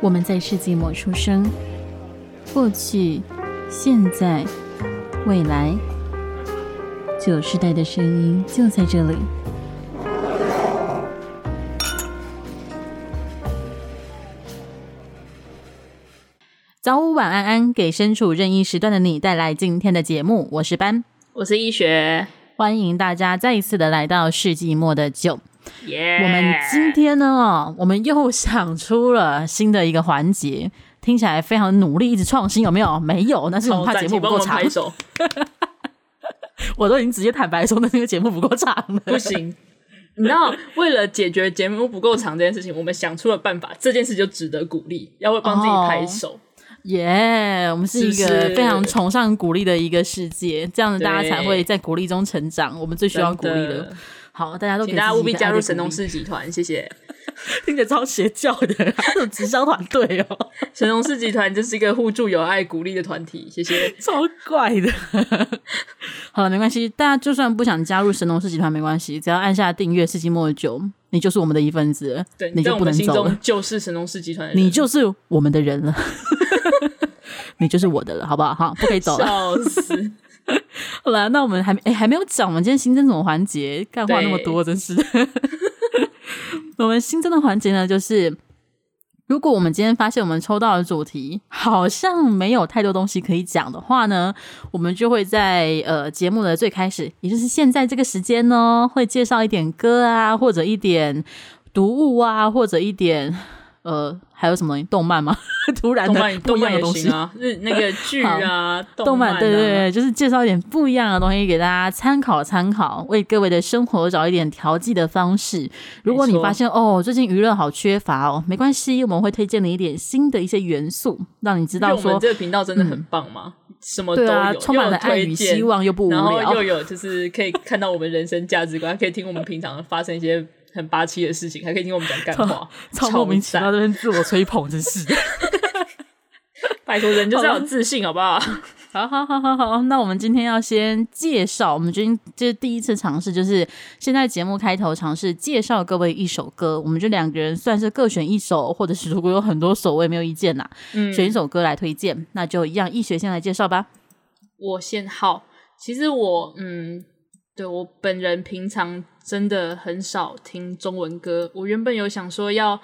我们在世纪末出生，过去、现在、未来，九世代的声音就在这里。早午晚安安，给身处任意时段的你带来今天的节目。我是班，我是医学，欢迎大家再一次的来到世纪末的酒。我们今天呢，我们又想出了新的一个环节，听起来非常努力，一直创新，有没有？没有，那是我们怕节目不够长。我都已经直接坦白说，那那个节目不够长了，不行。你知道，为了解决节目不够长这件事情，我们想出了办法，这件事就值得鼓励，要会帮自己拍手。耶！Oh, yeah, 我们是一个非常崇尚鼓励的一个世界，这样子大家才会在鼓励中成长。我们最需要鼓励的。好，大家都给请大家务必加入神农氏集团，谢谢。听着超邪教的，还有直销团队哦。神农氏集团就是一个互助、有爱、鼓励的团体，谢谢。超怪的。好了，没关系，大家就算不想加入神农氏集团没关系，只要按下订阅世纪末酒，你就是我们的一份子，对，你就不能走了。就是神农氏集团，你就是我们的人了，你就是我的了，好不好？哈，不可以走了。笑死。好了，那我们还哎、欸、还没有讲，我们今天新增什么环节？干话那么多，真是。我们新增的环节呢，就是如果我们今天发现我们抽到的主题好像没有太多东西可以讲的话呢，我们就会在呃节目的最开始，也就是现在这个时间呢，会介绍一点歌啊，或者一点读物啊，或者一点。呃，还有什么东西？动漫吗？突然的不一样的东西啊，是那个剧啊，动漫，啊、对对对，就是介绍一点不一样的东西给大家参考参考，为各位的生活找一点调剂的方式。如果你发现错哦，最近娱乐好缺乏哦，没关系，我们会推荐你一点新的一些元素，让你知道说，我们这个频道真的很棒吗？嗯、什么都有，啊、充满了爱与希望，又不无聊，然后又有就是可以看到我们人生价值观，可以听我们平常发生一些。很霸气的事情，还可以听我们讲干话，超莫名其妙这边自我吹捧，真是的。拜托人就是要有自信，好不好？好好好好好，那我们今天要先介绍，我们今天这是第一次尝试，就是现在节目开头尝试介绍各位一首歌，我们就两个人算是各选一首，或者是如果有很多首，我也没有意见呐。嗯，选一首歌来推荐，那就一样，易学先来介绍吧。我先好，其实我嗯。对，我本人平常真的很少听中文歌，我原本有想说要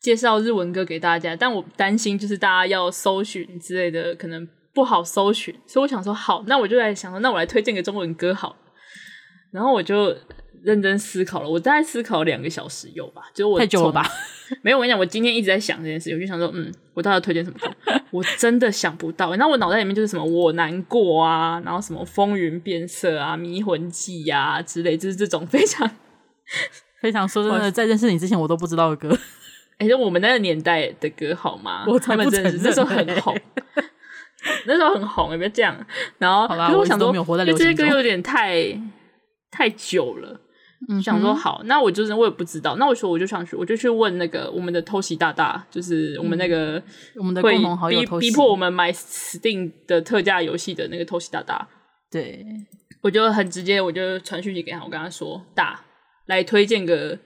介绍日文歌给大家，但我担心就是大家要搜寻之类的可能不好搜寻，所以我想说好，那我就来想说，那我来推荐个中文歌好，然后我就。认真思考了，我大概思考两个小时有吧，就我太久了吧？没有，我跟你讲，我今天一直在想这件事，我就想说，嗯，我到底要推荐什么歌？我真的想不到。然后我脑袋里面就是什么我难过啊，然后什么风云变色啊，迷魂计呀、啊、之类，就是这种非常 非常说真的，在认识你之前我都不知道的歌。哎、欸，就我们那个年代的歌好吗？我才不承认，那时候很红，那时候很红，有没有这样？然后，可是我想说，因为这些歌有点太太久了。嗯，想说好，那我就是我也不知道，那我说我就想去，我就去问那个我们的偷袭大大，就是我们那个我们的共同好友逼迫我们买 Steam 的特价游戏的那个偷袭大大。对，我就很直接，我就传讯息给他，我跟他说大来推荐个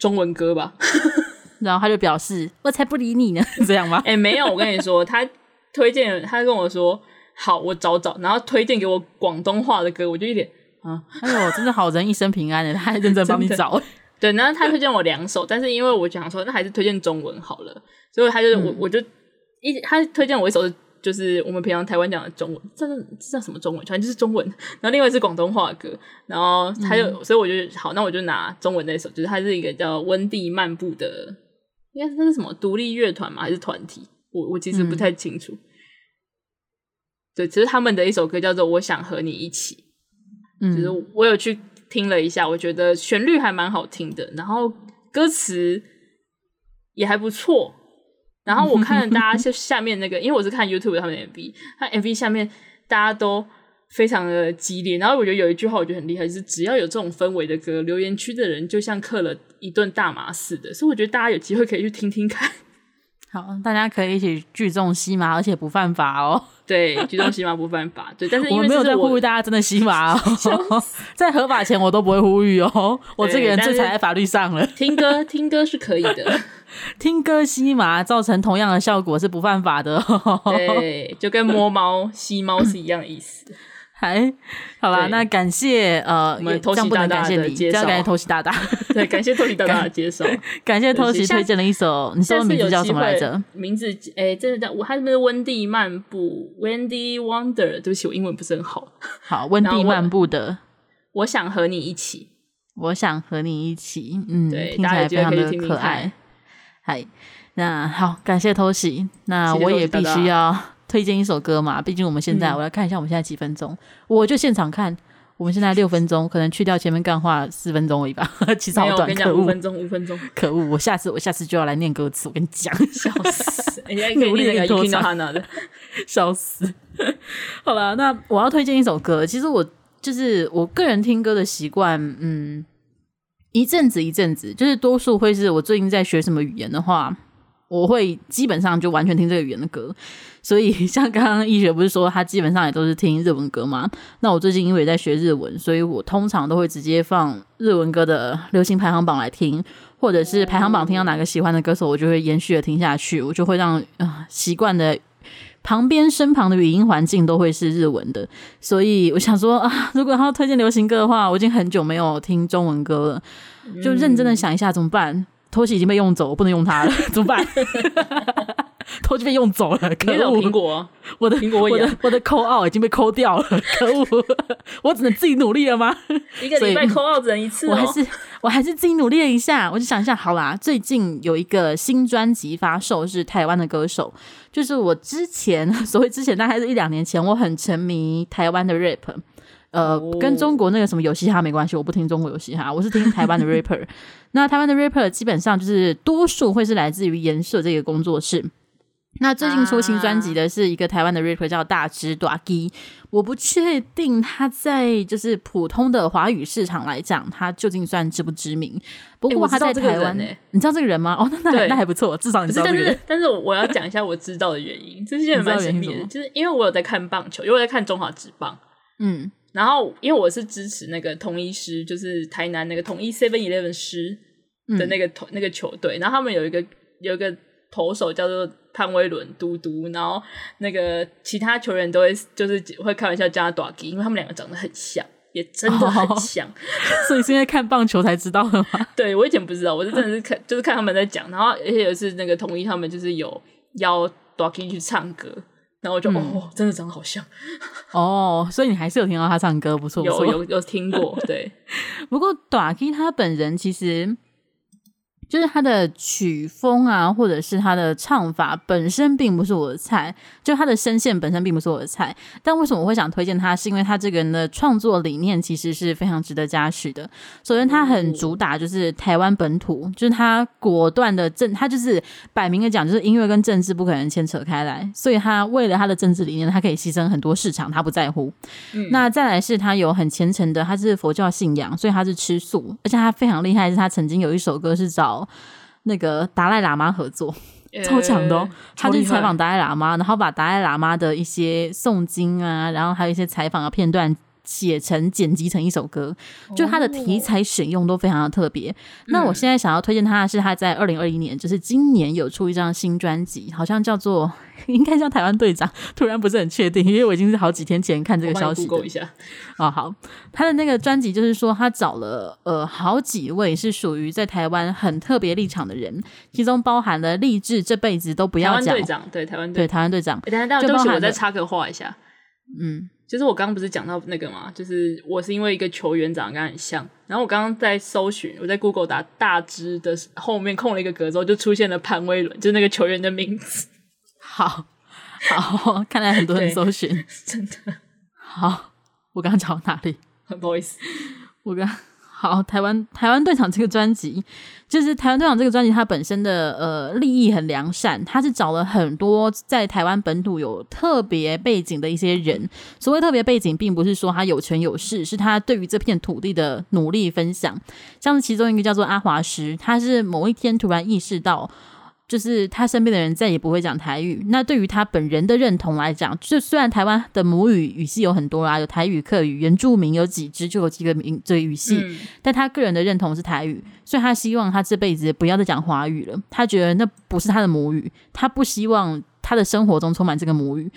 中文歌吧，然后他就表示我才不理你呢，这样吗？哎、欸，没有，我跟你说，他推荐，他跟我说好，我找找，然后推荐给我广东话的歌，我就一点。啊，哎呦，真的好人一生平安的，他还认真帮你找。对，然后他推荐我两首，但是因为我讲说，那还是推荐中文好了，所以他就、嗯、我我就一他推荐我一首，就是我们平常台湾讲的中文，这这叫什么中文？反正就是中文。然后另外是广东话歌，然后他就，嗯、所以我就好，那我就拿中文那首，就是他是一个叫温蒂漫步的，应该是那是什么独立乐团嘛？还是团体？我我其实不太清楚。嗯、对，其实他们的一首歌叫做《我想和你一起》。嗯，就是我有去听了一下，我觉得旋律还蛮好听的，然后歌词也还不错。然后我看了大家 就下面那个，因为我是看 YouTube 他们的 MV，他 MV 下面大家都非常的激烈。然后我觉得有一句话我觉得很厉害，就是只要有这种氛围的歌，留言区的人就像嗑了一顿大麻似的。所以我觉得大家有机会可以去听听看。好，大家可以一起聚众吸麻，而且不犯法哦。对，举重吸麻不犯法。对，但是我没有在呼吁大家真的吸麻哦，在合法前我都不会呼吁哦。我这个人最踩在法律上了。听歌，听歌是可以的。听歌吸麻造成同样的效果是不犯法的。对，就跟摸猫吸猫是一样的意思。还好啦，那感谢呃，我们偷袭大大的介绍，感谢偷袭大大，对，感谢偷袭大大的 介绍，感谢偷袭推荐了一首，你说名字叫什么来着？名字诶，真的叫我，他是不是温蒂漫步？Wendy Wonder，对不起，我英文不是很好。好，温蒂漫步的，我想和你一起，我想和你一起，嗯，对，听起来非常的可爱。嗨，那好，感谢偷袭，那我也必须要。推荐一首歌嘛，毕竟我们现在、嗯、我来看一下，我们现在几分钟，我就现场看，我们现在六分钟，可能去掉前面干话四分钟而已吧，其实好短，跟你讲，五分钟，五分钟，可恶，我下次我下次就要来念歌词，我跟你讲，笑死，人家努力的听到他那的，笑死，好了，那我要推荐一首歌，其实我就是我个人听歌的习惯，嗯，一阵子一阵子，就是多数会是我最近在学什么语言的话。我会基本上就完全听这个语言的歌，所以 像刚刚易学不是说他基本上也都是听日文歌吗？那我最近因为在学日文，所以我通常都会直接放日文歌的流行排行榜来听，或者是排行榜听到哪个喜欢的歌手，我就会延续的听下去，我就会让啊、呃、习惯的旁边身旁的语音环境都会是日文的，所以我想说 啊，如果他要推荐流行歌的话，我已经很久没有听中文歌了，就认真的想一下怎么办。偷袭已经被用走，我不能用它了，怎么办？偷就被用走了，可恶！苹果，我的苹果，我的我的扣奥已经被扣掉了，可恶！我只能自己努力了吗？一个礼拜扣奥只能一次，哦，我还是我还是自己努力了一下。我就想一下，好啦，最近有一个新专辑发售，是台湾的歌手，就是我之前 所谓之前，大概是一两年前，我很沉迷台湾的 rap。呃，跟中国那个什么游戏哈没关系，我不听中国游戏哈，我是听台湾的 rapper。那台湾的 rapper 基本上就是多数会是来自于颜社这个工作室。那最近出新专辑的是一个台湾的 rapper 叫大只大吉，我不确定他在就是普通的华语市场来讲，他究竟算知不知名？不过他在台湾，欸、你知道这个人吗？哦，那那那还不错，至少你知道这个人。但是我要讲一下我知道的原因，这些人蛮神秘的，就是因为我有在看棒球，因为我在看中华职棒，嗯。然后，因为我是支持那个统一师，就是台南那个统一 Seven Eleven 师的那个投、嗯、那个球队。然后他们有一个有一个投手叫做潘威伦嘟嘟，然后那个其他球员都会就是会开玩笑叫他大吉，因为他们两个长得很像，也真的很像。哦、所以是因为看棒球才知道的吗？对，我以前不知道，我是真的是看 就是看他们在讲。然后而且有一次那个同意他们就是有邀大吉去唱歌。然后我就、嗯、哦，真的长得好像 哦，所以你还是有听到他唱歌，不错，有有有听过，对。不过大吉他本人其实。就是他的曲风啊，或者是他的唱法本身并不是我的菜，就他的声线本身并不是我的菜。但为什么我会想推荐他？是因为他这个人的创作理念其实是非常值得嘉许的。首先，他很主打就是台湾本土，就是他果断的政，他就是摆明了讲，就是音乐跟政治不可能牵扯开来，所以他为了他的政治理念，他可以牺牲很多市场，他不在乎。嗯、那再来是他有很虔诚的，他是佛教信仰，所以他是吃素，而且他非常厉害，是他曾经有一首歌是找。那个达赖喇嘛合作超强的哦，他去采访达赖喇嘛，然后把达赖喇嘛的一些诵经啊，然后还有一些采访的片段。写成剪辑成一首歌，就他的题材选用都非常的特别。哦、那我现在想要推荐他的是他在二零二一年，就是今年有出一张新专辑，好像叫做 应该叫台湾队长，突然不是很确定，因为我已经是好几天前看这个消息。我一下 哦，好，他的那个专辑就是说他找了呃好几位是属于在台湾很特别立场的人，其中包含了励志这辈子都不要讲队长，对台湾对台湾队长。欸、等下等下，对不起，我再插个话一下，嗯。就是我刚刚不是讲到那个嘛？就是我是因为一个球员长得跟他很像，然后我刚刚在搜寻，我在 Google 打大只的后面空了一个格之后，就出现了潘威伦，就是那个球员的名字。好，好，看来很多人搜寻，真的。好，我刚刚讲到哪里？很不好意思，我刚。好，台湾台湾队长这个专辑，就是台湾队长这个专辑，它本身的呃利益很良善，它是找了很多在台湾本土有特别背景的一些人。所谓特别背景，并不是说他有权有势，是他对于这片土地的努力分享。像是其中一个叫做阿华师，他是某一天突然意识到。就是他身边的人再也不会讲台语。那对于他本人的认同来讲，就虽然台湾的母语语系有很多啦，有台语、客语、原住民有几支就有几个名这个语系，嗯、但他个人的认同是台语，所以他希望他这辈子不要再讲华语了。他觉得那不是他的母语，他不希望他的生活中充满这个母语。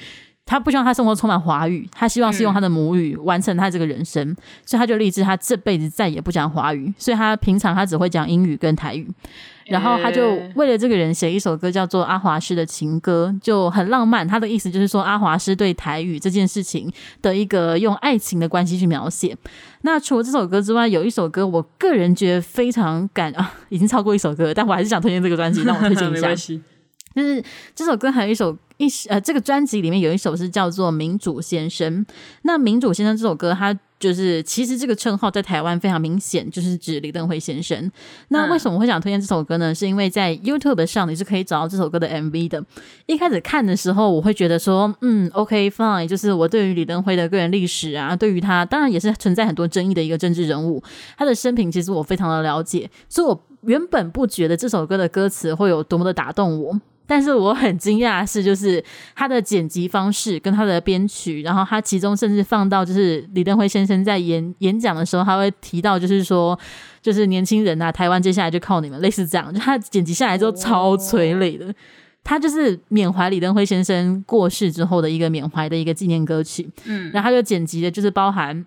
他不希望他生活充满华语，他希望是用他的母语完成他这个人生，嗯、所以他就立志他这辈子再也不讲华语，所以他平常他只会讲英语跟台语，然后他就为了这个人写一首歌，叫做《阿华师的情歌》，就很浪漫。他的意思就是说，阿华师对台语这件事情的一个用爱情的关系去描写。那除了这首歌之外，有一首歌，我个人觉得非常感啊，已经超过一首歌，但我还是想推荐这个专辑，让我推荐一下。就是这首歌还有一首一呃，这个专辑里面有一首是叫做《民主先生》。那《民主先生》这首歌，它就是其实这个称号在台湾非常明显，就是指李登辉先生。那为什么我会想推荐这首歌呢？是因为在 YouTube 上你是可以找到这首歌的 MV 的。一开始看的时候，我会觉得说，嗯，OK fine，就是我对于李登辉的个人历史啊，对于他当然也是存在很多争议的一个政治人物，他的生平其实我非常的了解，所以我原本不觉得这首歌的歌词会有多么的打动我。但是我很惊讶的是，就是他的剪辑方式跟他的编曲，然后他其中甚至放到就是李登辉先生在演演讲的时候，他会提到就是说，就是年轻人啊，台湾接下来就靠你们，类似这样。就他剪辑下来之后超催泪的，他就是缅怀李登辉先生过世之后的一个缅怀的一个纪念歌曲。嗯，然后他就剪辑的就是包含。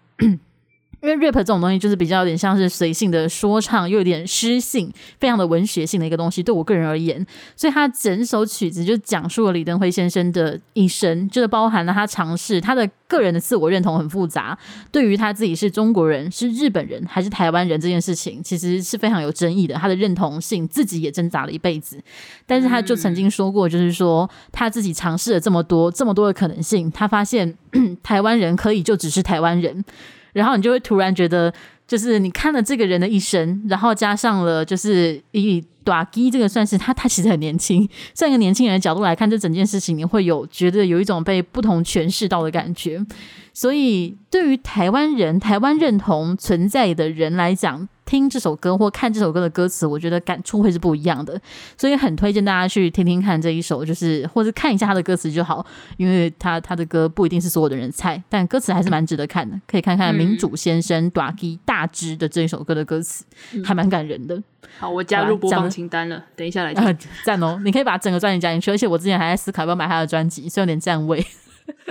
因为 rap 这种东西就是比较有点像是随性的说唱，又有点诗性，非常的文学性的一个东西。对我个人而言，所以他整首曲子就讲述了李登辉先生的一生，就是包含了他尝试他的个人的自我认同很复杂，对于他自己是中国人、是日本人还是台湾人这件事情，其实是非常有争议的。他的认同性自己也挣扎了一辈子，但是他就曾经说过，就是说他自己尝试了这么多、这么多的可能性，他发现 台湾人可以就只是台湾人。然后你就会突然觉得，就是你看了这个人的一生，然后加上了就是以大支这个算是他，他其实很年轻，从一个年轻人的角度来看这整件事情，你会有觉得有一种被不同诠释到的感觉。所以对于台湾人、台湾认同存在的人来讲，听这首歌或看这首歌的歌词，我觉得感触会是不一样的，所以很推荐大家去听听看这一首，就是或者看一下他的歌词就好，因为他他的歌不一定是所有的人猜，但歌词还是蛮值得看的，可以看看民主先生大支大支的这一首歌的歌词，还蛮感人的。好，我加入播放清单了，等一下来听。赞哦，你可以把整个专辑加进去，而且我之前还在思考要不要买他的专辑，所以有点占位。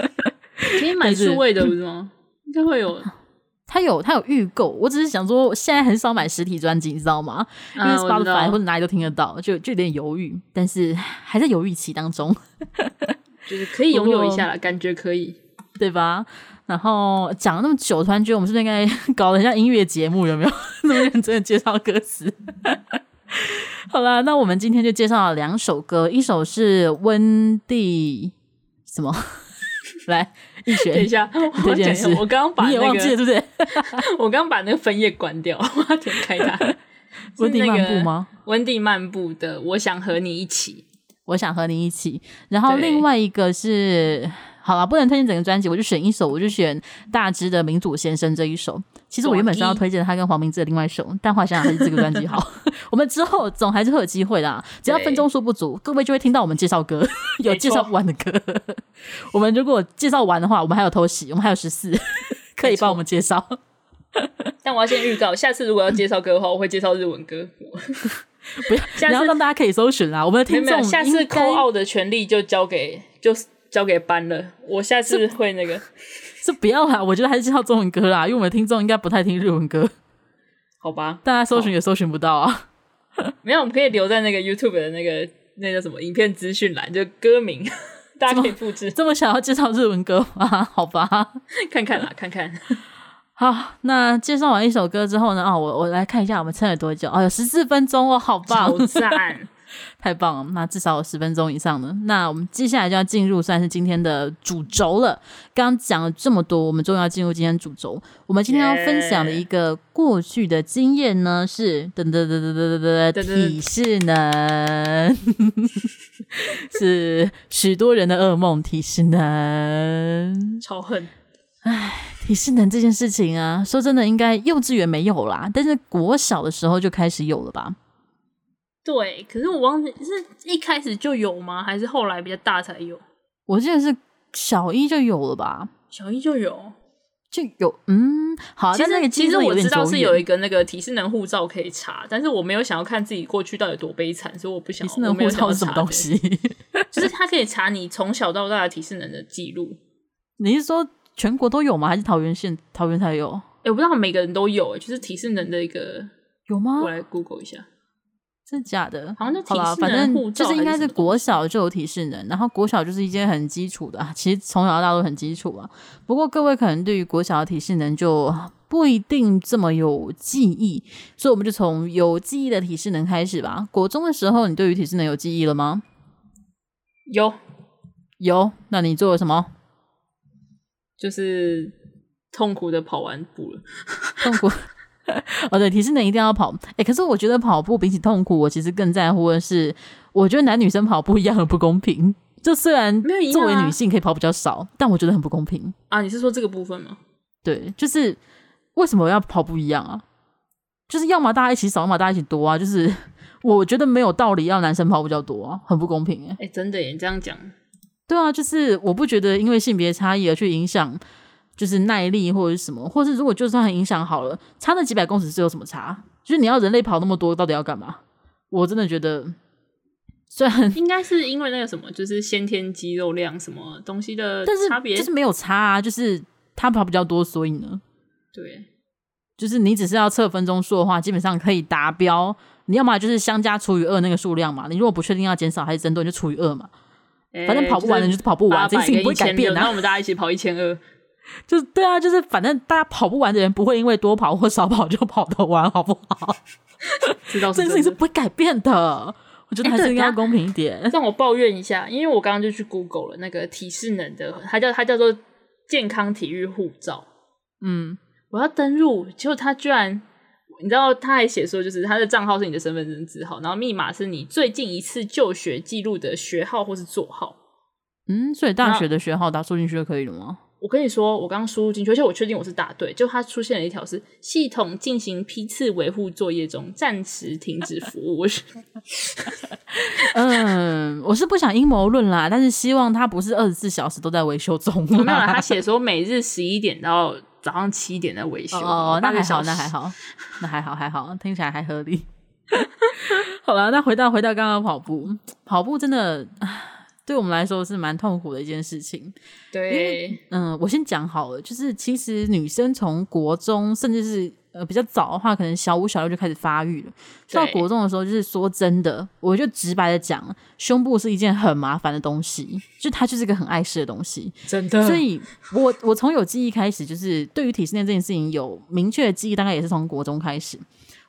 可以买数位的不是吗？应该会有。他有他有预购，我只是想说，现在很少买实体专辑，你知道吗？因为 Spotify 或者哪里都听得到，就就有点犹豫，但是还在犹豫期当中，就是可以拥有一下了，感觉可以，对吧？然后讲了那么久，突然觉得我们是不是应该 搞得很像音乐节目？有没有 那么认真的介绍歌词？好了，那我们今天就介绍了两首歌，一首是温蒂什么？来。一选等一下，我讲一下，我刚刚把那个，你也忘记了，对不对？我刚刚把那个分页关掉，我要点开它。温蒂漫步吗？温蒂漫步的，我想和你一起，我想和你一起。然后另外一个是。好了，不能推荐整个专辑，我就选一首，我就选大只的《民主先生》这一首。其实我原本是要推荐他跟黄明志的另外一首，但后来想想还是这个专辑好。我们之后总还是会有机会的，只要分钟数不足，各位就会听到我们介绍歌，有介绍不完的歌。我们如果介绍完的话，我们还有偷袭，我们还有十四可以帮我们介绍。但我要先预告，下次如果要介绍歌的话，我会介绍日文歌。不要，下次让大家可以搜寻啦。我们的听众下次 call out 的权利就交给就。交给班了，我下次会那个，是不要啦。我觉得还是介绍中文歌啦，因为我们的听众应该不太听日文歌，好吧？大家搜寻也搜寻不到啊。没有，我们可以留在那个 YouTube 的那个那叫什么影片资讯栏，就歌名，大家可以复制。这么想要介绍日文歌啊？好吧，看看啦，看看。好，那介绍完一首歌之后呢？哦，我我来看一下我们撑了多久？哦，有十四分钟哦，好棒，好赞。太棒了，那至少有十分钟以上的。那我们接下来就要进入算是今天的主轴了。刚刚讲了这么多，我们终于要进入今天主轴。我们今天要分享的一个过去的经验呢，是噔噔噔噔噔噔噔体适能，是许多人的噩梦。体适能 超恨，唉，体适能这件事情啊，说真的，应该幼稚园没有啦，但是国小的时候就开始有了吧。对，可是我忘记是一开始就有吗？还是后来比较大才有？我记得是小一就有了吧？小一就有。就有嗯，好，其实那个其实我知道是有一个那个体适能护照可以查，但是我没有想要看自己过去到底多悲惨，所以我不想。体适能护照是什么东西？就是它可以查你从小到大的体适能的记录。你是说全国都有吗？还是桃园县桃园才有？哎、欸，我不知道每个人都有，就是体适能的一个有吗？我来 Google 一下。真的假的？好像就体适能，反正就是应该是国小就有提示能，然后国小就是一件很基础的，其实从小到大都很基础啊。不过各位可能对于国小的提示能就不一定这么有记忆，所以我们就从有记忆的提示能开始吧。国中的时候，你对于提示能有记忆了吗？有，有。那你做了什么？就是痛苦的跑完步了，痛苦。哦，对，提示能一定要跑。哎、欸，可是我觉得跑步比起痛苦，我其实更在乎的是，我觉得男女生跑步一样很不公平。就虽然作为女性可以跑比较少，啊、但我觉得很不公平啊。你是说这个部分吗？对，就是为什么要跑步一样啊？就是要么大家一起少，要么大家一起多啊。就是 我觉得没有道理要男生跑比较多啊，很不公平哎。哎、欸，真的耶，你这样讲，对啊，就是我不觉得因为性别差异而去影响。就是耐力或者是什么，或是如果就算很影响好了，差那几百公尺是有什么差？就是你要人类跑那么多，到底要干嘛？我真的觉得，虽然 应该是因为那个什么，就是先天肌肉量什么东西的差别，就是没有差啊，就是他跑比较多，所以呢，对，就是你只是要测分钟数的话，基本上可以达标。你要么就是相加除以二那个数量嘛，你如果不确定要减少还是增多，你就除以二嘛。欸、反正跑不完的就是跑不完，这件事情不会改变、啊。那我们大家一起跑一千二。就是对啊，就是反正大家跑不完的人不会因为多跑或少跑就跑得完，好不好？知道这件事情是不会改变的。我觉得还是应该公平一点。欸、让我抱怨一下，因为我刚刚就去 Google 了那个体适能的，它叫它叫做健康体育护照。嗯，我要登录，结果它居然，你知道他还写说，就是他的账号是你的身份证字号，然后密码是你最近一次就学记录的学号或是座号。嗯，所以大学的学号打输进去就可以了吗？我跟你说，我刚刚输入进去，而且我确定我是答对。就它出现了一条是系统进行批次维护作业中，暂时停止服务。嗯，我是不想阴谋论啦，但是希望它不是二十四小时都在维修中。没有啦，他写说每日十一点到早上七点在维修。哦，那还好，那还好，那还好，还好，听起来还合理。好了，那回到回到刚刚跑步，跑步真的。对我们来说是蛮痛苦的一件事情。对，嗯，我先讲好了，就是其实女生从国中，甚至是呃比较早的话，可能小五、小六就开始发育了。到国中的时候，就是说真的，我就直白的讲，胸部是一件很麻烦的东西，就它就是一个很碍事的东西，真的。所以我我从有记忆开始，就是对于体适能这件事情有明确的记忆，大概也是从国中开始，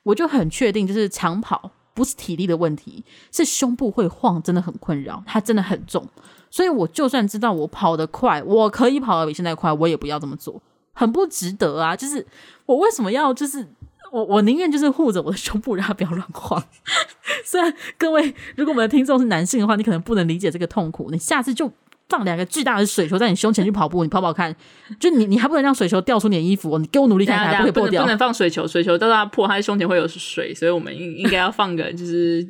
我就很确定，就是长跑。不是体力的问题，是胸部会晃，真的很困扰，它真的很重。所以我就算知道我跑得快，我可以跑得比现在快，我也不要这么做，很不值得啊！就是我为什么要？就是我我宁愿就是护着我的胸部，让它不要乱晃。虽然各位，如果我们的听众是男性的话，你可能不能理解这个痛苦，你下次就。放两个巨大的水球在你胸前去跑步，你跑跑看，就你你还不能让水球掉出你的衣服，你给我努力看看，不可以破掉。不能放水球，水球到它破，它胸前会有水，所以我们应应该要放个就是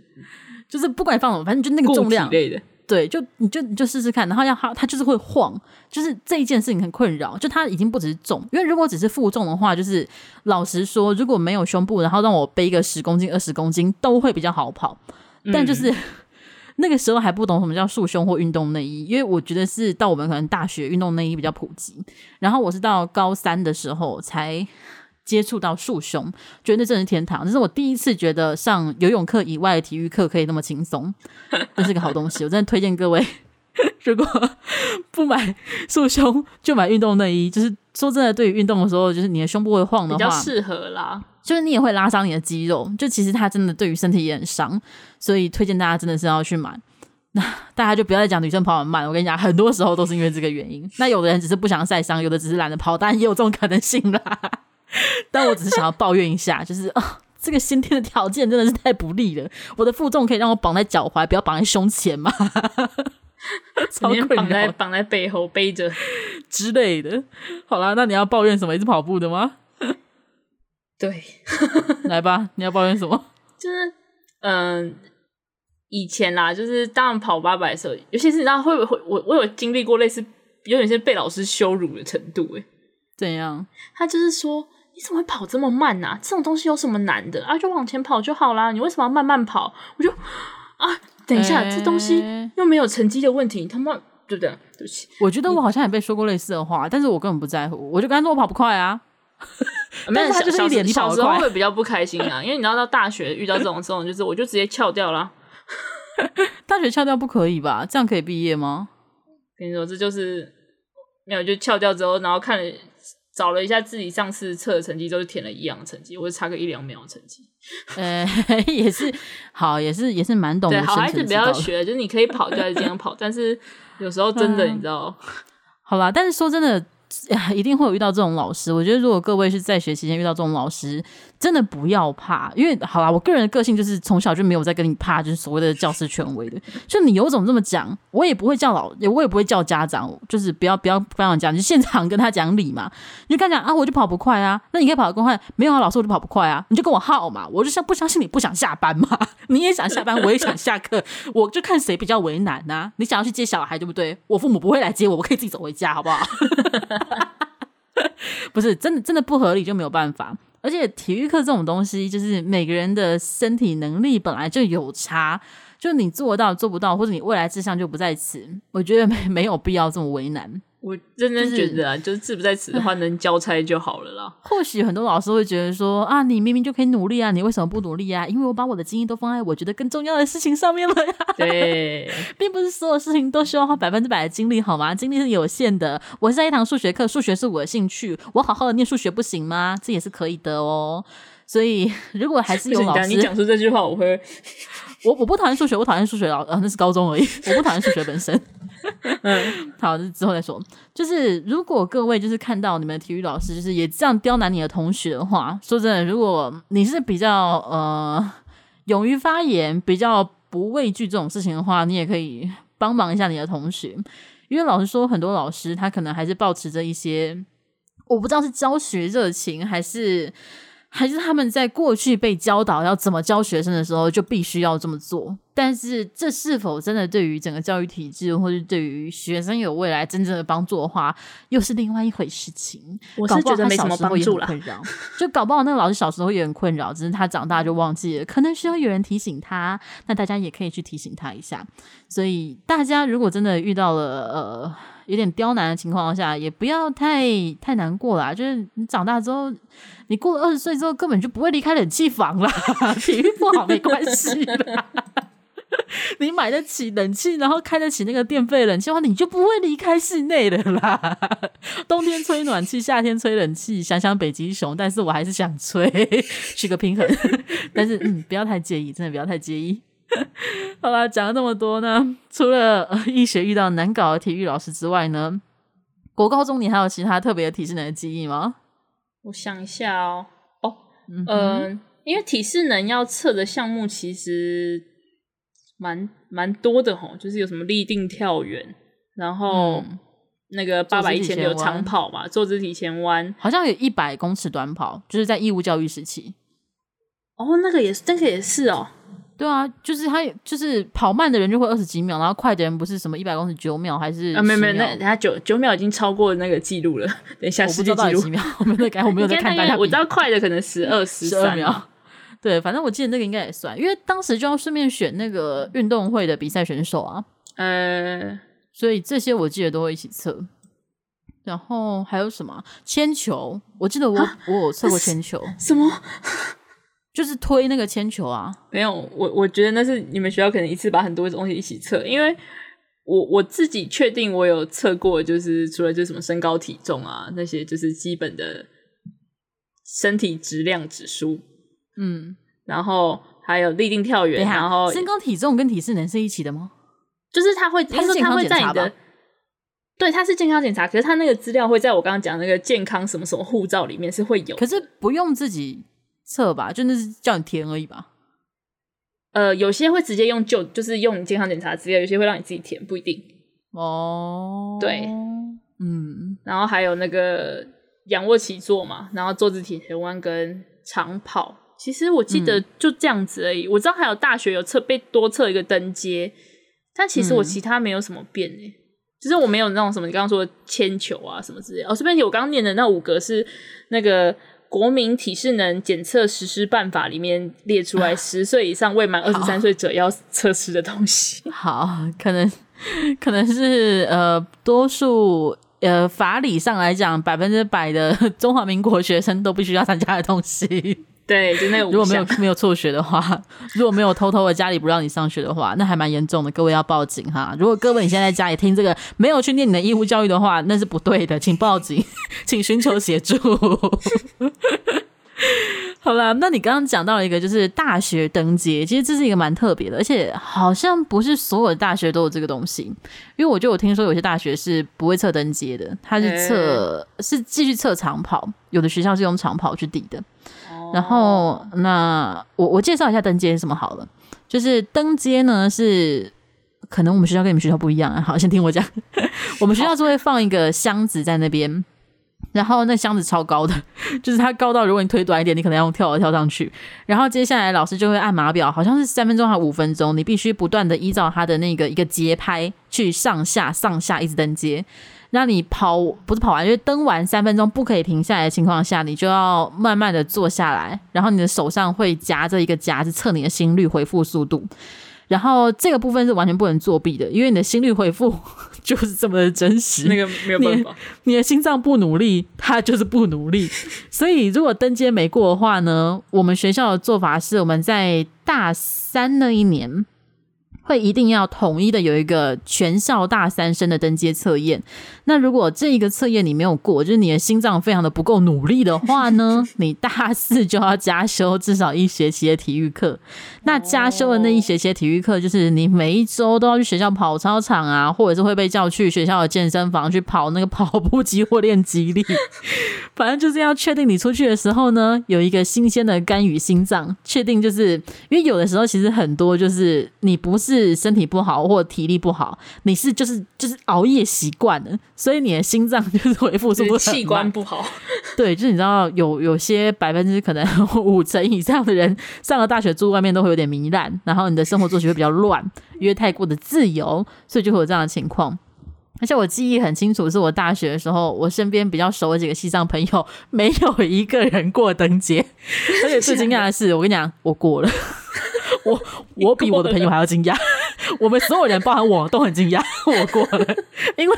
就是不管你放什么，反正就那个重量类的，对，就你就你就试试看，然后要它它就是会晃，就是这一件事情很困扰，就它已经不只是重，因为如果只是负重的话，就是老实说，如果没有胸部，然后让我背个十公斤、二十公斤都会比较好跑，但就是。嗯那个时候还不懂什么叫束胸或运动内衣，因为我觉得是到我们可能大学运动内衣比较普及，然后我是到高三的时候才接触到束胸，觉得那真是天堂。这是我第一次觉得上游泳课以外的体育课可以那么轻松，这是个好东西。我真的推荐各位，如果不买束胸就买运动内衣。就是说真的，对于运动的时候，就是你的胸部会晃的话，比较适合啦。就是你也会拉伤你的肌肉，就其实它真的对于身体也很伤，所以推荐大家真的是要去买。那大家就不要再讲女生跑很慢，我跟你讲，很多时候都是因为这个原因。那有的人只是不想晒伤，有的只是懒得跑，当然也有这种可能性啦。但我只是想要抱怨一下，就是啊、哦，这个先天的条件真的是太不利了。我的负重可以让我绑在脚踝，不要绑在胸前嘛？超困，绑在绑在背后背着 之类的。好啦，那你要抱怨什么？一直跑步的吗？对，来吧，你要抱怨什么？就是，嗯、呃，以前啦，就是当然跑八百的时候，尤其是你知道会不会我我有经历过类似有点像被老师羞辱的程度诶。怎样？他就是说你怎么会跑这么慢呐、啊？这种东西有什么难的啊？就往前跑就好啦，你为什么要慢慢跑？我就啊，等一下，欸、这东西又没有成绩的问题，他妈对不对？对不起，我觉得我好像也被说过类似的话，但是我根本不在乎，我就跟他说我跑不快啊。但是他就是一点你小时候会比较不开心啊，因为你知道到大学遇到这种这种，就是我就直接翘掉了。大学翘掉不可以吧？这样可以毕业吗？跟你说，这就是没有就翘掉之后，然后看了找了一下自己上次测的成绩，都是填了一样的成绩，我就差个一两秒的成绩。呃，也是好，也是也是蛮懂的。对，好孩子不要学，就是你可以跑就还是这样跑，但是有时候真的你知道，好吧？但是说真的。一定会有遇到这种老师。我觉得，如果各位是在学期间遇到这种老师，真的不要怕，因为好啦，我个人的个性就是从小就没有在跟你怕，就是所谓的教师权威的。就你有种这么讲，我也不会叫老，我也不会叫家长，就是不要不要不要讲，就现场跟他讲理嘛。你就跟他讲啊，我就跑不快啊，那你可以跑得更快。没有啊，老师我就跑不快啊，你就跟我耗嘛。我就像不相信你不想下班嘛，你也想下班，我也想下课，我就看谁比较为难呐、啊。你想要去接小孩对不对？我父母不会来接我，我可以自己走回家，好不好？不是真的，真的不合理就没有办法。而且体育课这种东西，就是每个人的身体能力本来就有差，就你做到做不到，或者你未来志向就不在此，我觉得没没有必要这么为难。我认真觉得啊，就是志不在此的话，能交差就好了啦。或许很多老师会觉得说啊，你明明就可以努力啊，你为什么不努力啊？因为我把我的精力都放在我觉得更重要的事情上面了呀。对，并不是所有事情都需要花百分之百的精力，好吗？精力是有限的。我是在一堂数学课，数学是我的兴趣，我好好的念数学不行吗？这也是可以的哦。所以 如果还是有老师，你讲出这句话，我会，我我不讨厌数学，我讨厌数学老，啊，那是高中而已，我不讨厌数学本身。嗯，好，这之后再说。就是如果各位就是看到你们的体育老师就是也这样刁难你的同学的话，说真的，如果你是比较呃勇于发言、比较不畏惧这种事情的话，你也可以帮忙一下你的同学。因为老实说，很多老师他可能还是保持着一些，我不知道是教学热情还是。还是他们在过去被教导要怎么教学生的时候，就必须要这么做。但是，这是否真的对于整个教育体制，或者对于学生有未来真正的帮助的话，又是另外一回事情。我是觉得没什么帮助了。就搞不好那个老师小时候也很困扰，只是他长大就忘记了，可能需要有人提醒他。那大家也可以去提醒他一下。所以，大家如果真的遇到了呃。有点刁难的情况下，也不要太太难过啦。就是你长大之后，你过了二十岁之后，根本就不会离开冷气房了。体育不好没关系啦，你买得起冷气，然后开得起那个电费冷气的话，你就不会离开室内的啦。冬天吹暖气，夏天吹冷气，想想北极熊，但是我还是想吹，取个平衡。但是嗯，不要太介意，真的不要太介意。好啦，讲了那么多呢，除了医学遇到难搞的体育老师之外呢，国高中你还有其他特别的体适能的记忆吗？我想一下哦，哦，嗯、呃，因为体适能要测的项目其实蛮蛮多的吼，就是有什么立定跳远，然后、嗯、那个八百一千六长跑嘛，坐姿体前弯，好像有一百公尺短跑，就是在义务教育时期。哦，那个也是，那个也是哦。对啊，就是他，就是跑慢的人就会二十几秒，然后快的人不是什么一百公尺九秒还是？啊，没有没有，那他九九秒已经超过那个记录了。等一下，世界纪录几秒？我没有在，我没有在看大家。我知道快的可能十二、十二秒。对，反正我记得那个应该也算，因为当时就要顺便选那个运动会的比赛选手啊。呃，所以这些我记得都会一起测。然后还有什么铅球？我记得我我有测过铅球。什么？就是推那个铅球啊，没有，我我觉得那是你们学校可能一次把很多东西一起测，因为我我自己确定我有测过，就是除了就什么身高体重啊那些，就是基本的身体质量指数，嗯，然后还有立定跳远，然后身高体重跟体适能是一起的吗？就是他会，他说他会在你的，对，他是健康检查，可是他那个资料会在我刚刚讲那个健康什么什么护照里面是会有，可是不用自己。测吧，就那是叫你填而已吧。呃，有些会直接用就就是用你健康检查资料，有些会让你自己填，不一定。哦，对，嗯，然后还有那个仰卧起坐嘛，然后坐姿体前弯跟长跑，其实我记得就这样子而已。嗯、我知道还有大学有测被多测一个登阶，但其实我其他没有什么变诶、欸。嗯、就是我没有那种什么你刚刚说的铅球啊什么之类的。哦，这边我刚刚念的那五个是那个。国民体适能检测实施办法里面列出来，十岁以上未满二十三岁者要测试的东西。好，可能可能是呃，多数呃法理上来讲，百分之百的 中华民国学生都必须要参加的东西。对，就那个。如果没有没有辍学的话，如果没有偷偷的家里不让你上学的话，那还蛮严重的。各位要报警哈！如果各位你现在在家里听这个，没有去念你的义务教育的话，那是不对的，请报警，请寻求协助。好啦，那你刚刚讲到了一个就是大学登阶，其实这是一个蛮特别的，而且好像不是所有的大学都有这个东西。因为我就有听说有些大学是不会测登阶的，它是测、欸、是继续测长跑，有的学校是用长跑去抵的。然后，那我我介绍一下登阶是什么好了。就是登阶呢，是可能我们学校跟你们学校不一样啊。好，先听我讲。我们学校是会放一个箱子在那边，然后那箱子超高的，就是它高到如果你腿短一点，你可能要用跳的跳上去。然后接下来老师就会按码表，好像是三分钟还五分钟，你必须不断的依照他的那个一个节拍去上下上下一直登阶。让你跑不是跑完，就是登完三分钟不可以停下来的情况下，你就要慢慢的坐下来，然后你的手上会夹着一个夹子测你的心率回复速度，然后这个部分是完全不能作弊的，因为你的心率回复就是这么的真实，那个没有办法，你，你的心脏不努力，它就是不努力，所以如果登阶没过的话呢，我们学校的做法是我们在大三那一年。会一定要统一的有一个全校大三生的登阶测验。那如果这一个测验你没有过，就是你的心脏非常的不够努力的话呢，你大四就要加修至少一学期的体育课。那加修的那一学期体育课，就是你每一周都要去学校跑操场啊，或者是会被叫去学校的健身房去跑那个跑步机或练肌力。反正就是要确定你出去的时候呢，有一个新鲜的肝与心脏，确定就是因为有的时候其实很多就是你不是。身体不好或体力不好，你是就是就是熬夜习惯了，所以你的心脏就是恢复速度器官不好。对，就是你知道有有些百分之可能 五成以上的人上了大学住外面都会有点糜烂，然后你的生活作息会比较乱，因为太过的自由，所以就会有这样的情况。而且我记忆很清楚，是我大学的时候，我身边比较熟的几个西藏朋友，没有一个人过灯节。而且最惊讶的是，我跟你讲，我过了。我我比我的朋友还要惊讶，我们所有人，包含我都很惊讶，我过了。因为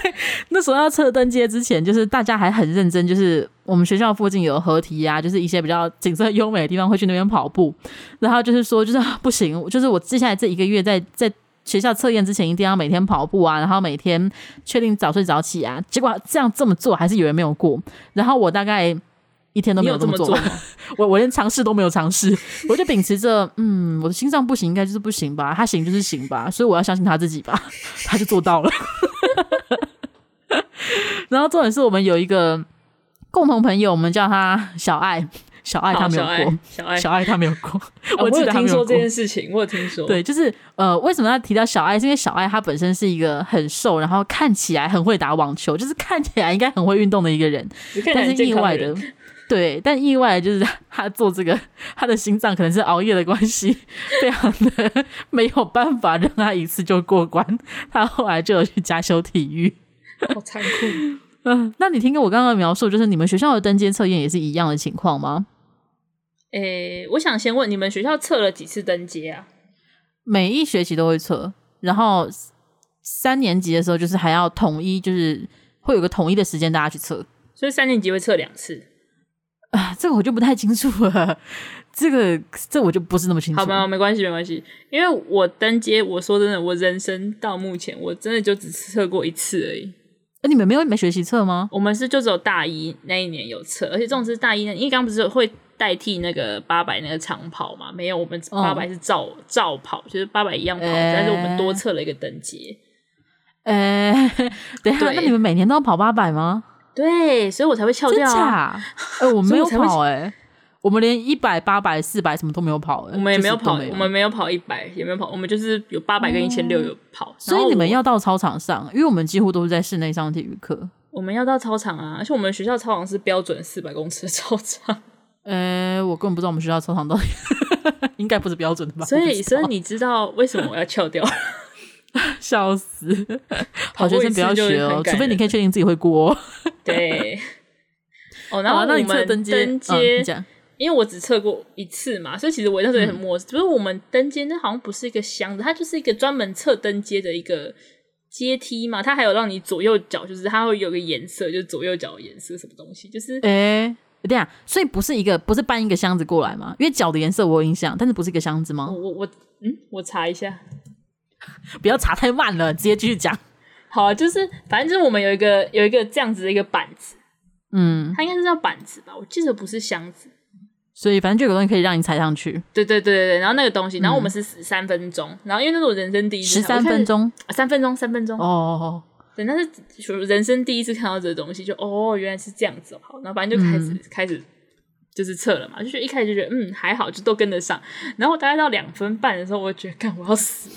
那时候要测登阶之前，就是大家还很认真，就是我们学校附近有河堤啊，就是一些比较景色优美的地方，会去那边跑步。然后就是说，就是不行，就是我接下来这一个月在在学校测验之前，一定要每天跑步啊，然后每天确定早睡早起啊。结果这样这么做，还是有人没有过。然后我大概。一天都没有这么做，我我连尝试都没有尝试，我就秉持着，嗯，我的心脏不行，应该就是不行吧，他行就是行吧，所以我要相信他自己吧，他就做到了。然后重点是我们有一个共同朋友，我们叫他小爱，小爱他没有过，小爱，小爱他没有过，我记得听说这件事情，我有听说，对，就是呃，为什么要提到小爱？是因为小爱他本身是一个很瘦，然后看起来很会打网球，就是看起来应该很会运动的一个人，但是意外的。对，但意外的就是他做这个，他的心脏可能是熬夜的关系，非常的没有办法让他一次就过关。他后来就有去加修体育，好 残酷。嗯、呃，那你听过我刚刚的描述，就是你们学校的登阶测验也是一样的情况吗？诶，我想先问，你们学校测了几次登阶啊？每一学期都会测，然后三年级的时候就是还要统一，就是会有个统一的时间大家去测，所以三年级会测两次。啊，这个我就不太清楚了。这个这我就不是那么清楚。好吧，没关系，没关系。因为我登阶，我说真的，我人生到目前，我真的就只测过一次而已。那你们没有没学习测吗？我们是就只有大一那一年有测，而且这种是大一，因为刚刚不是会代替那个八百那个长跑嘛？没有，我们八百是照、嗯、照跑，就是八百一样跑，欸、但是我们多测了一个 等一下，对那你们每年都要跑八百吗？对，所以我才会翘掉啊！哎、欸，我没有跑哎、欸，我，我们连一百、八百、四百什么都没有跑、欸，我们也没有跑，我们没有跑一百，也没有跑，我们就是有八百跟一千六有跑。嗯、所以你们要到操场上，因为我们几乎都是在室内上体育课。我们要到操场啊，而且我们学校操场是标准四百公尺的操场。呃，我根本不知道我们学校操场到底 应该不是标准的吧？所以，所以你知道为什么我要翘掉？笑死！好学生不要学哦，除非你可以确定自己会过哦。对。哦，然后那你测登阶，登阶，哦、因为我只测过一次嘛，所以其实我那时候也很陌生。就、嗯、是我们登阶那好像不是一个箱子，它就是一个专门测登阶的一个阶梯嘛。它还有让你左右脚，就是它会有个颜色，就是左右脚的颜色什么东西，就是哎。对呀，所以不是一个，不是搬一个箱子过来吗？因为脚的颜色我有印象，但是不是一个箱子吗？我我嗯，我查一下，不要查太慢了，直接继续讲。好啊，就是反正就是我们有一个有一个这样子的一个板子，嗯，它应该是叫板子吧？我记得不是箱子，所以反正就有个东西可以让你踩上去。对对对对对，然后那个东西，然后我们是十三分钟，嗯、然后因为那是我人生第一次，十三分钟，三分钟，三分钟，哦哦哦。对，那是人生第一次看到这个东西，就哦，原来是这样子，好，然后反正就开始、嗯、开始就是测了嘛，就是一开始就觉得嗯还好，就都跟得上，然后大概到两分半的时候，我就觉得干我要死，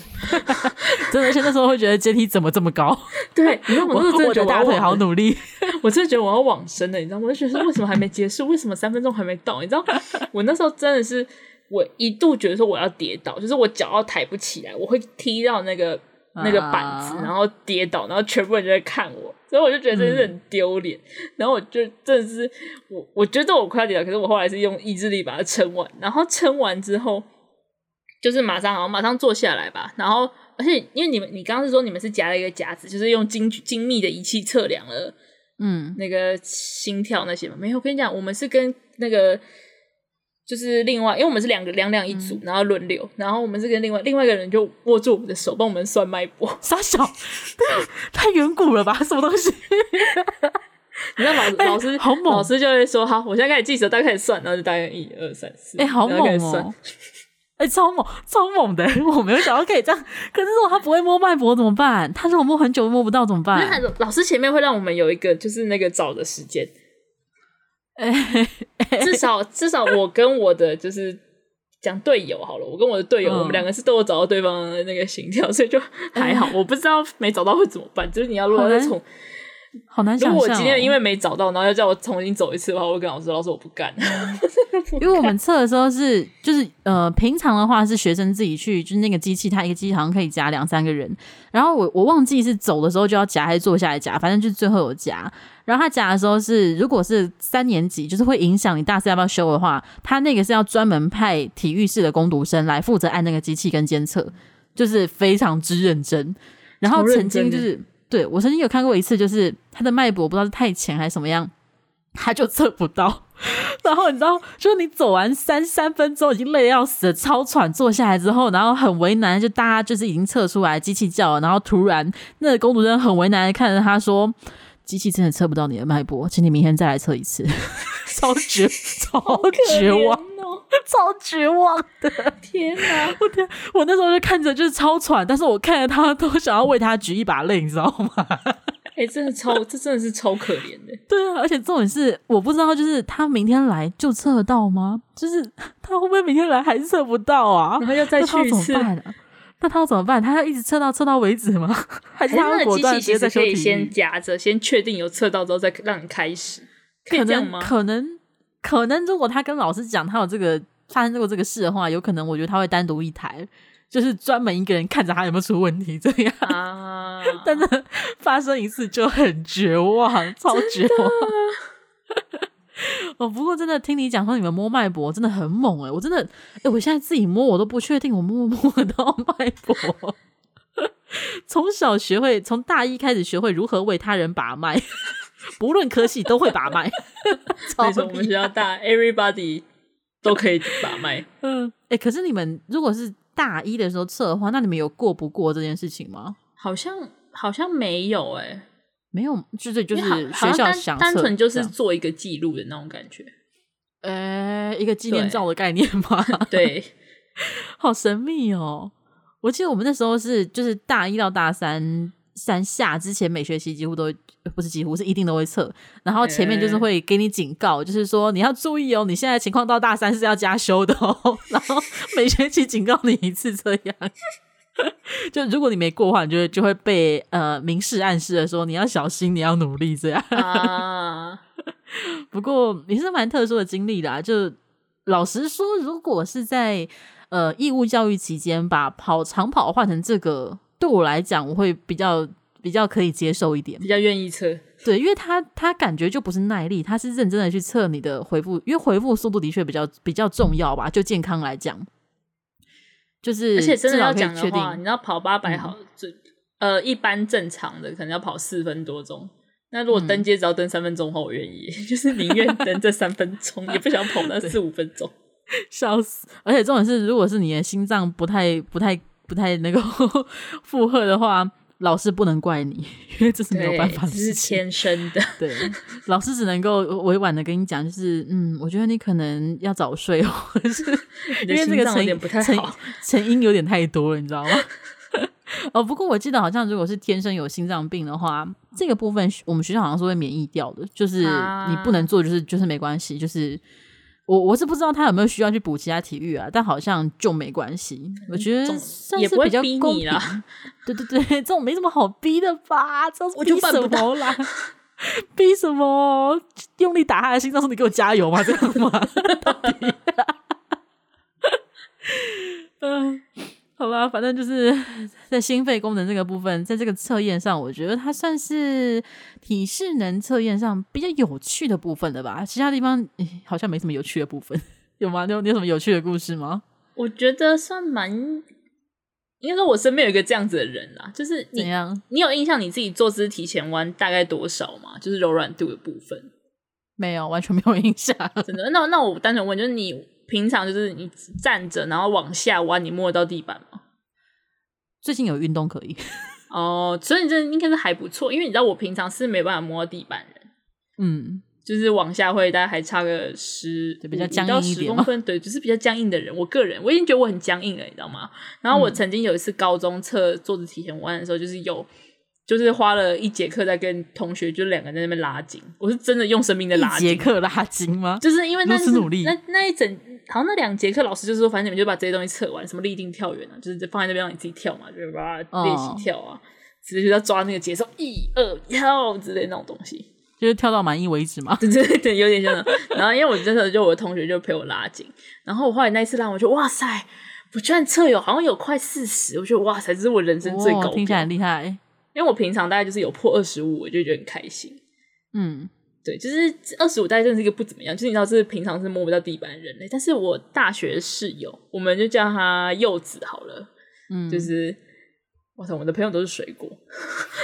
真的，而且那时候会觉得阶梯怎么这么高？对，你知道 我那时候真的觉得我大腿好努力，我真的觉得我要往生了，你知道吗？我就觉得为什么还没结束？为什么三分钟还没到？你知道，我那时候真的是我一度觉得说我要跌倒，就是我脚要抬不起来，我会踢到那个。那个板子，然后跌倒，然后全部人就在看我，所以我就觉得真是很丢脸。然后我就真的是我，我觉得我快要跌倒，可是我后来是用意志力把它撑完。然后撑完之后，就是马上好像马上坐下来吧。然后，而且因为你们，你刚刚是说你们是夹了一个夹子，就是用精精密的仪器测量了，嗯，那个心跳那些嘛。没有，我跟你讲，我们是跟那个。就是另外，因为我们是两个两两一组，嗯、然后轮流，然后我们是跟另外另外一个人就握住我们的手，帮我们算脉搏。傻小，太远古了吧？什么东西？你知道老师、欸、老师好猛，老师就会说：“好，我现在开始计时，大概开始算，然后就大概一二三四。欸”哎，好猛哦！哎、欸，超猛，超猛的！我没有想到可以这样。可是如果他不会摸脉搏怎么办？他如果摸很久都摸不到怎么办？因为老师前面会让我们有一个就是那个找的时间。至少至少我跟我的就是讲队友好了，我跟我的队友，嗯、我们两个是都有找到对方的那个心跳，所以就还好。我不知道没找到会怎么办，就是你要如果再从。好难想象、哦。如果我今天因为没找到，然后要叫我重新走一次的话，我会跟老师：“老师，我不干。不干” 因为我们测的时候是，就是呃，平常的话是学生自己去，就是那个机器，它一个机器好像可以夹两三个人。然后我我忘记是走的时候就要夹，还是坐下来夹，反正就是最后有夹。然后他讲的时候是，如果是三年级，就是会影响你大四要不要修的话，他那个是要专门派体育室的攻读生来负责按那个机器跟监测，就是非常之认真。然后曾经就是。对，我曾经有看过一次，就是他的脉搏不知道是太浅还是什么样，他就测不到。然后你知道，就是你走完三三分钟，已经累得要死了，超喘，坐下来之后，然后很为难，就大家就是已经测出来机器叫了，然后突然那个工读生很为难的看着他说：“机器真的测不到你的脉搏，请你明天再来测一次。”超绝，超绝望。超绝望的，天哪！我天，我那时候就看着就是超喘，但是我看着他都想要为他举一把泪，你知道吗？哎、欸，真的超，这真的是超可怜的。对啊，而且重点是我不知道，就是他明天来就测得到吗？就是他会不会明天来还是测不到啊？然后要再去一次，那他要怎么办？他要一直测到测到为止吗？还是他会果断直接在可以先夹着，先确定有测到之后再让你开始？可以这样吗？可能。可能如果他跟老师讲他有这个发生过这个事的话，有可能我觉得他会单独一台，就是专门一个人看着他有没有出问题这样。啊！但是发生一次就很绝望，超绝望。哦，不过真的听你讲说你们摸脉搏真的很猛诶，我真的诶，我现在自己摸我都不确定我摸不摸得到 脉搏。从小学会，从大一开始学会如何为他人把脉。不论科系都会把脉，为什么我们学校大，everybody 都可以把脉。嗯，哎、欸，可是你们如果是大一的时候测的话，那你们有过不过这件事情吗？好像好像没有、欸，哎，没有，就是就是学校想单纯就是做一个记录的那种感觉，呃、欸，一个纪念照的概念吗？对，好神秘哦。我记得我们那时候是就是大一到大三。三下之前每学期几乎都不是几乎是一定都会测，然后前面就是会给你警告，欸、就是说你要注意哦，你现在情况到大三是要加修的哦，然后每学期警告你一次这样，就如果你没过的话，你就会就会被呃明示暗示的说你要小心，你要努力这样。啊、不过也是蛮特殊的经历啦。就老实说，如果是在呃义务教育期间把跑长跑换成这个，对我来讲，我会比较比较可以接受一点，比较愿意测。对，因为他他感觉就不是耐力，他是认真的去测你的回复，因为回复速度的确比较比较重要吧，就健康来讲。就是，而且真的要讲的话，你知道跑八百好，最、嗯、呃一般正常的可能要跑四分多钟。那如果登阶只要登三分钟的话，我愿意，嗯、就是宁愿登这三分钟，也不想跑那 四五分钟，笑死！而且重点是，如果是你的心脏不太不太不太那个负荷的话。老师不能怪你，因为这是没有办法这是天生的。对，老师只能够委婉的跟你讲，就是嗯，我觉得你可能要早睡哦，因为这个成因成成因有点太多了，你知道吗？哦，不过我记得好像如果是天生有心脏病的话，这个部分我们学校好像是会免疫掉的，就是你不能做，就是就是没关系，就是。我我是不知道他有没有需要去补其他体育啊，但好像就没关系。我觉得算是比较公平。对对对，这种没什么好逼的吧？这我逼什么啦？逼什么？用力打他的心脏，说你给我加油吗？这样吗？嗯。好吧，反正就是 在心肺功能这个部分，在这个测验上，我觉得它算是体适能测验上比较有趣的部分了吧。其他地方好像没什么有趣的部分，有吗？你有你有什么有趣的故事吗？我觉得算蛮，应该说我身边有一个这样子的人啊，就是你怎样？你有印象你自己坐姿提前弯大概多少吗？就是柔软度的部分，没有，完全没有印象。真的？那那我单纯问，就是你。平常就是你站着，然后往下弯，你摸得到地板吗？最近有运动可以哦，所以你这应该是还不错，因为你知道我平常是没办法摸到地板人，嗯，就是往下会大概还差个十，比较僵硬一点公分，对，就是比较僵硬的人。我个人我已经觉得我很僵硬了，你知道吗？然后我曾经有一次高中测坐姿体前弯的时候，就是有。就是花了一节课在跟同学，就两个人在那边拉筋。我是真的用生命的拉筋。一节课拉筋吗？就是因为那是努力那那一整，好像那两节课老师就是说，反正你们就把这些东西测完，什么立定跳远啊，就是放在那边让你自己跳嘛，就是把它练习跳啊，直接就要抓那个节奏，一二跳之类那种东西，就是跳到满意为止嘛。对对对，有点像。然后因为我真的就我的同学就陪我拉筋，然后我后来那一次拉，我就哇塞，我居然测有好像有快四十，我觉得哇塞，这是我人生最高，听起来很厉害。因为我平常大概就是有破二十五，我就觉得很开心。嗯，对，就是二十五，大概真的是一个不怎么样。就是你知道，这是平常是摸不到地板的人类。但是我大学室友，我们就叫他柚子好了。嗯，就是我操，我们的朋友都是水果。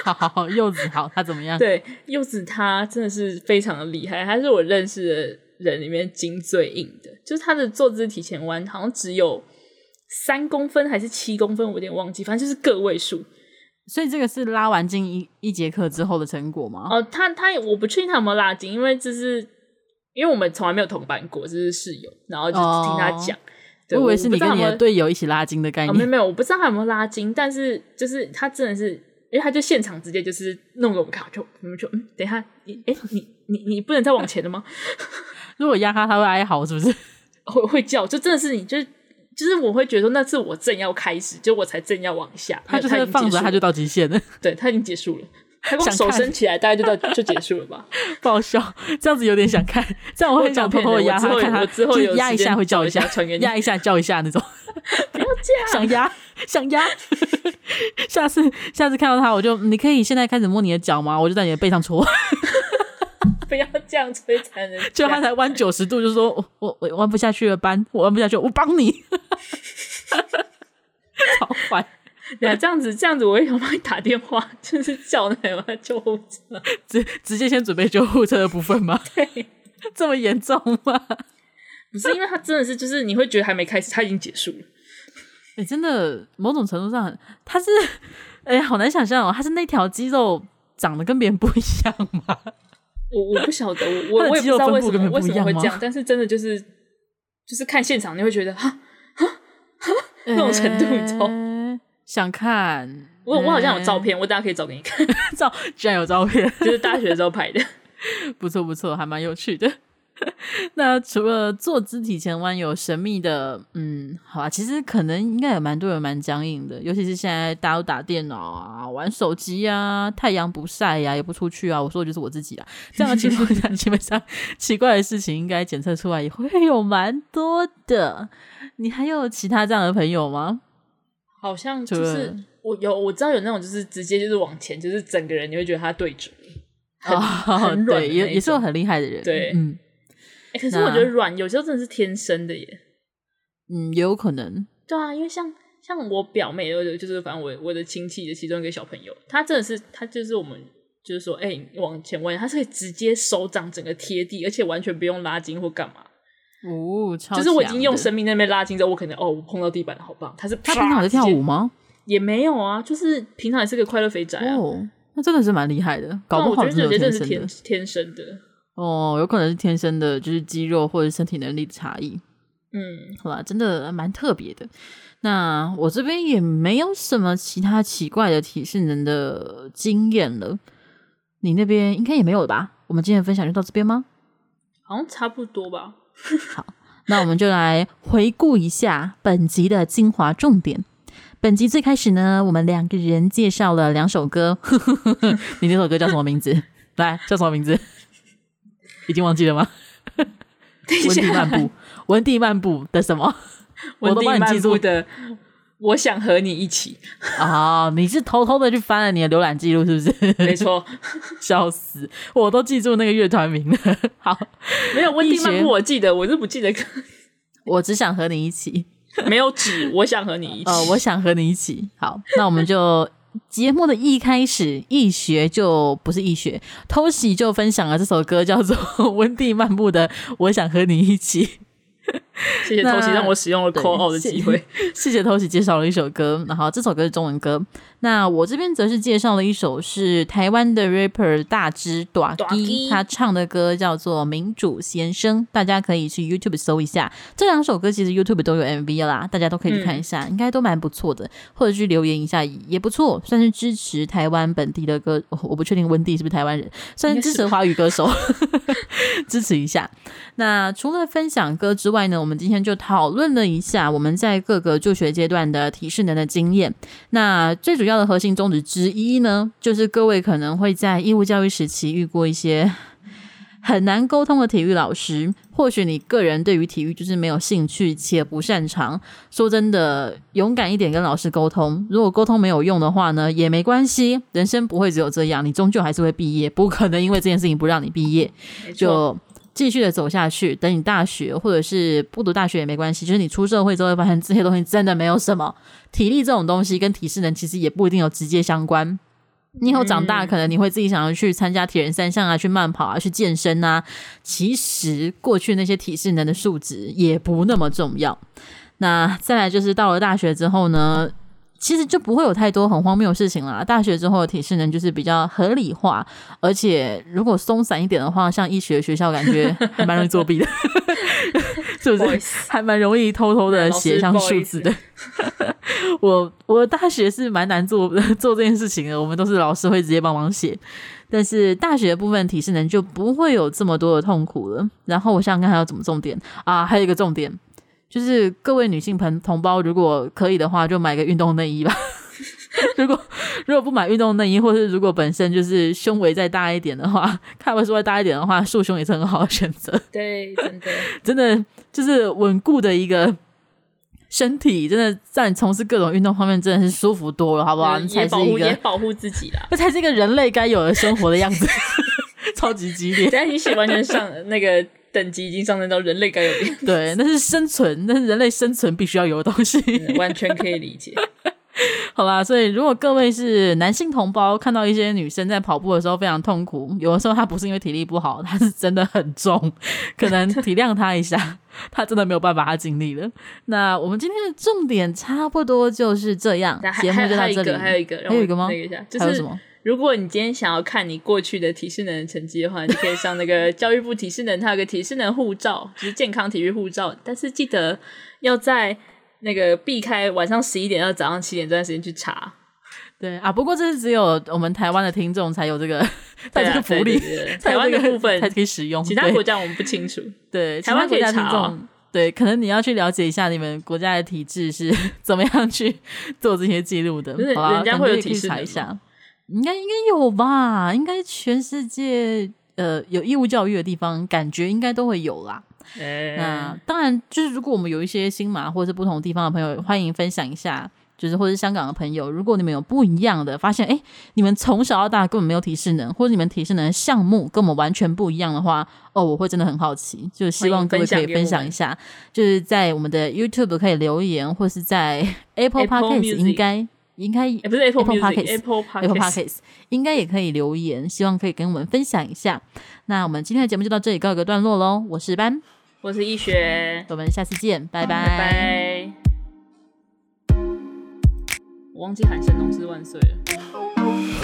好好好，柚子好，他怎么样？对，柚子他真的是非常的厉害，他是我认识的人里面筋最硬的。就是他的坐姿体前弯好像只有三公分还是七公分，我有点忘记，反正就是个位数。所以这个是拉完筋一一节课之后的成果吗？哦，他他我不确定他有没有拉筋，因为这是因为我们从来没有同班过，这是室友，然后就听他讲。我以为是你跟你的队友一起拉筋的概念。没有没有，我不知道他有没有拉筋，但是就是他真的是，因为他就现场直接就是弄给我们看，就我们就嗯，等一下，你哎，你你你不能再往前了吗？如果压他，他会哀嚎，是不是？会会叫，就真的是你就是。就是我会觉得那次我正要开始，就我才正要往下，他就是放着，他就到极限了。对，他已经结束了，他光手伸起来，大概就到就结束了吧？不好笑，这样子有点想看，这样我会想偷偷的压他，看他之后有压一下会叫一下，压一下叫一下那种。不要这样，想压想压。下次下次看到他，我就你可以现在开始摸你的脚吗？我就在你的背上戳。不要这样摧残人，就他才弯九十度，就说我我我弯不下去了，班我弯不下去，我帮你。好坏，对啊，这样子这样子，我也想帮你打电话，就是叫那个救护车，直直接先准备救护车的部分吗？对，这么严重吗？不是，因为他真的是，就是你会觉得还没开始，他已经结束了。哎、欸，真的，某种程度上，他是，哎、欸，好难想象哦，他是那条肌肉长得跟别人不一样吗？我我不晓得，我 我我也不知道为什么为什么会这样，但是真的就是就是看现场你会觉得哈哈哈那种程度，你知道？想看我我好像有照片，我大家可以找给你看。照居然有照片，就是大学的时候拍的，不错不错，还蛮有趣的。那除了坐姿体前弯有神秘的，嗯，好吧，其实可能应该有蛮多人蛮僵硬的，尤其是现在大家都打电脑啊、玩手机啊，太阳不晒呀、啊，也不出去啊。我说的就是我自己啦。这样的情况下，基本上奇怪的事情应该检测出来也会有蛮多的。你还有其他这样的朋友吗？好像就是我有我知道有那种就是直接就是往前，就是整个人你会觉得他对准，很、哦、很软，也也是有很厉害的人，对，嗯。欸、可是我觉得软有时候真的是天生的耶，嗯，也有可能。对啊，因为像像我表妹，就是反正我我的亲戚的其中一个小朋友，他真的是他就是我们就是说，哎、欸，往前弯，他是可以直接手掌整个贴地，而且完全不用拉筋或干嘛。哦，就是我已经用生命在那边拉筋之后，我可能哦，我碰到地板了，好棒。他是他平常在跳舞吗？也没有啊，就是平常也是个快乐肥宅啊。哦，那真的是蛮厉害的，搞不好我觉得有些真的是天天生的。哦，有可能是天生的，就是肌肉或者身体能力的差异。嗯，好吧，真的蛮特别的。那我这边也没有什么其他奇怪的体适能的经验了。你那边应该也没有了吧？我们今天的分享就到这边吗？好像差不多吧。好，那我们就来回顾一下本集的精华重点。本集最开始呢，我们两个人介绍了两首歌。你那首歌叫什么名字？来，叫什么名字？已经忘记了吗？温蒂漫步，温蒂漫步的什么？我都帮你记住的。我想和你一起啊！你是偷偷的去翻了你的浏览记录，是不是？没错，笑死！我都记住那个乐团名了。好，没有温蒂漫步，我记得，我是不记得。我只想和你一起，没有纸，我想和你一起。哦，我想和你一起。好，那我们就。节目的一开始，易学就不是易学，偷袭就分享了这首歌，叫做 《温蒂漫步》的《我想和你一起》。谢谢偷袭让我使用了 call out 的机会。谢谢偷袭介绍了一首歌，然后这首歌是中文歌。那我这边则是介绍了一首是台湾的 rapper 大支大支，他唱的歌叫做《民主先生》，大家可以去 YouTube 搜一下。这两首歌其实 YouTube 都有 MV 啦，大家都可以去看一下，嗯、应该都蛮不错的，或者去留言一下也不错，算是支持台湾本地的歌。我不确定温蒂是不是台湾人，算是支持华语歌手，支持一下。那除了分享歌之外呢，我们今天就讨论了一下我们在各个就学阶段的提示能的经验。那最主要的核心宗旨之一呢，就是各位可能会在义务教育时期遇过一些很难沟通的体育老师。或许你个人对于体育就是没有兴趣且不擅长。说真的，勇敢一点跟老师沟通。如果沟通没有用的话呢，也没关系。人生不会只有这样，你终究还是会毕业，不可能因为这件事情不让你毕业。就。继续的走下去，等你大学或者是不读大学也没关系，就是你出社会之后会发现这些东西真的没有什么。体力这种东西跟体适能其实也不一定有直接相关。你以后长大可能你会自己想要去参加铁人三项啊，去慢跑啊，去健身啊。其实过去那些体适能的数值也不那么重要。那再来就是到了大学之后呢，其实就不会有太多很荒谬的事情了。大学之后的体适能就是比较合理化，而且如果松散一点的话，像医学学校感觉还蛮容易作弊的，是不是？还蛮容易偷偷的写上数字的。我我大学是蛮难做 做这件事情的，我们都是老师会直接帮忙写，但是大学的部分体适能就不会有这么多的痛苦了。然后我想想看还有怎么重点啊？还有一个重点。就是各位女性朋同胞，如果可以的话，就买个运动内衣吧。如果如果不买运动内衣，或是如果本身就是胸围再大一点的话，看完稍微大一点的话，束胸也是很好的选择。对，真的，真的就是稳固的一个身体，真的在你从事各种运动方面，真的是舒服多了，好不好？你才是一个也保护自己啦，这才是一个人类该有的生活的样子，超级激烈。等下你写完全上那个。等级已经上升到人类该有的，对，那是生存，那是人类生存必须要有的东西，嗯，完全可以理解。好吧，所以如果各位是男性同胞，看到一些女生在跑步的时候非常痛苦，有的时候她不是因为体力不好，她是真的很重，可能体谅她一下，她真的没有办法，她尽力了。那我们今天的重点差不多就是这样，节目就到这里。还有一个，还有一个吗？就是、还有什么？如果你今天想要看你过去的体适能成绩的话，你可以上那个教育部体适能，它有个体适能护照，就是健康体育护照。但是记得要在那个避开晚上十一点到早上七点这段时间去查。对啊，不过这是只有我们台湾的听众才有这个在 这个福利，台湾的部分才可以使用，其他国家我们不清楚。对，台湾可以查哦。对，可能你要去了解一下你们国家的体制是 怎么样去做这些记录的。人家会有体制查一下，应该应该有吧？应该全世界呃有义务教育的地方，感觉应该都会有啦。欸、那当然，就是如果我们有一些新马或者是不同地方的朋友，欢迎分享一下。就是或者香港的朋友，如果你们有不一样的发现，哎，你们从小到大根本没有体适能，或者你们体适能的项目跟我们完全不一样的话，哦，我会真的很好奇，就希望各位可以分享一下，就是在我们的 YouTube 可以留言，或是在 Apple Podcast 应该应该也不是 Apple Podcast，Apple Podcast 应该也可以留言，希望可以跟我们分享一下。那我们今天的节目就到这里告一个段落喽，我是班，我是易学，我们下次见，拜拜。拜拜。我忘记喊神农氏万岁了。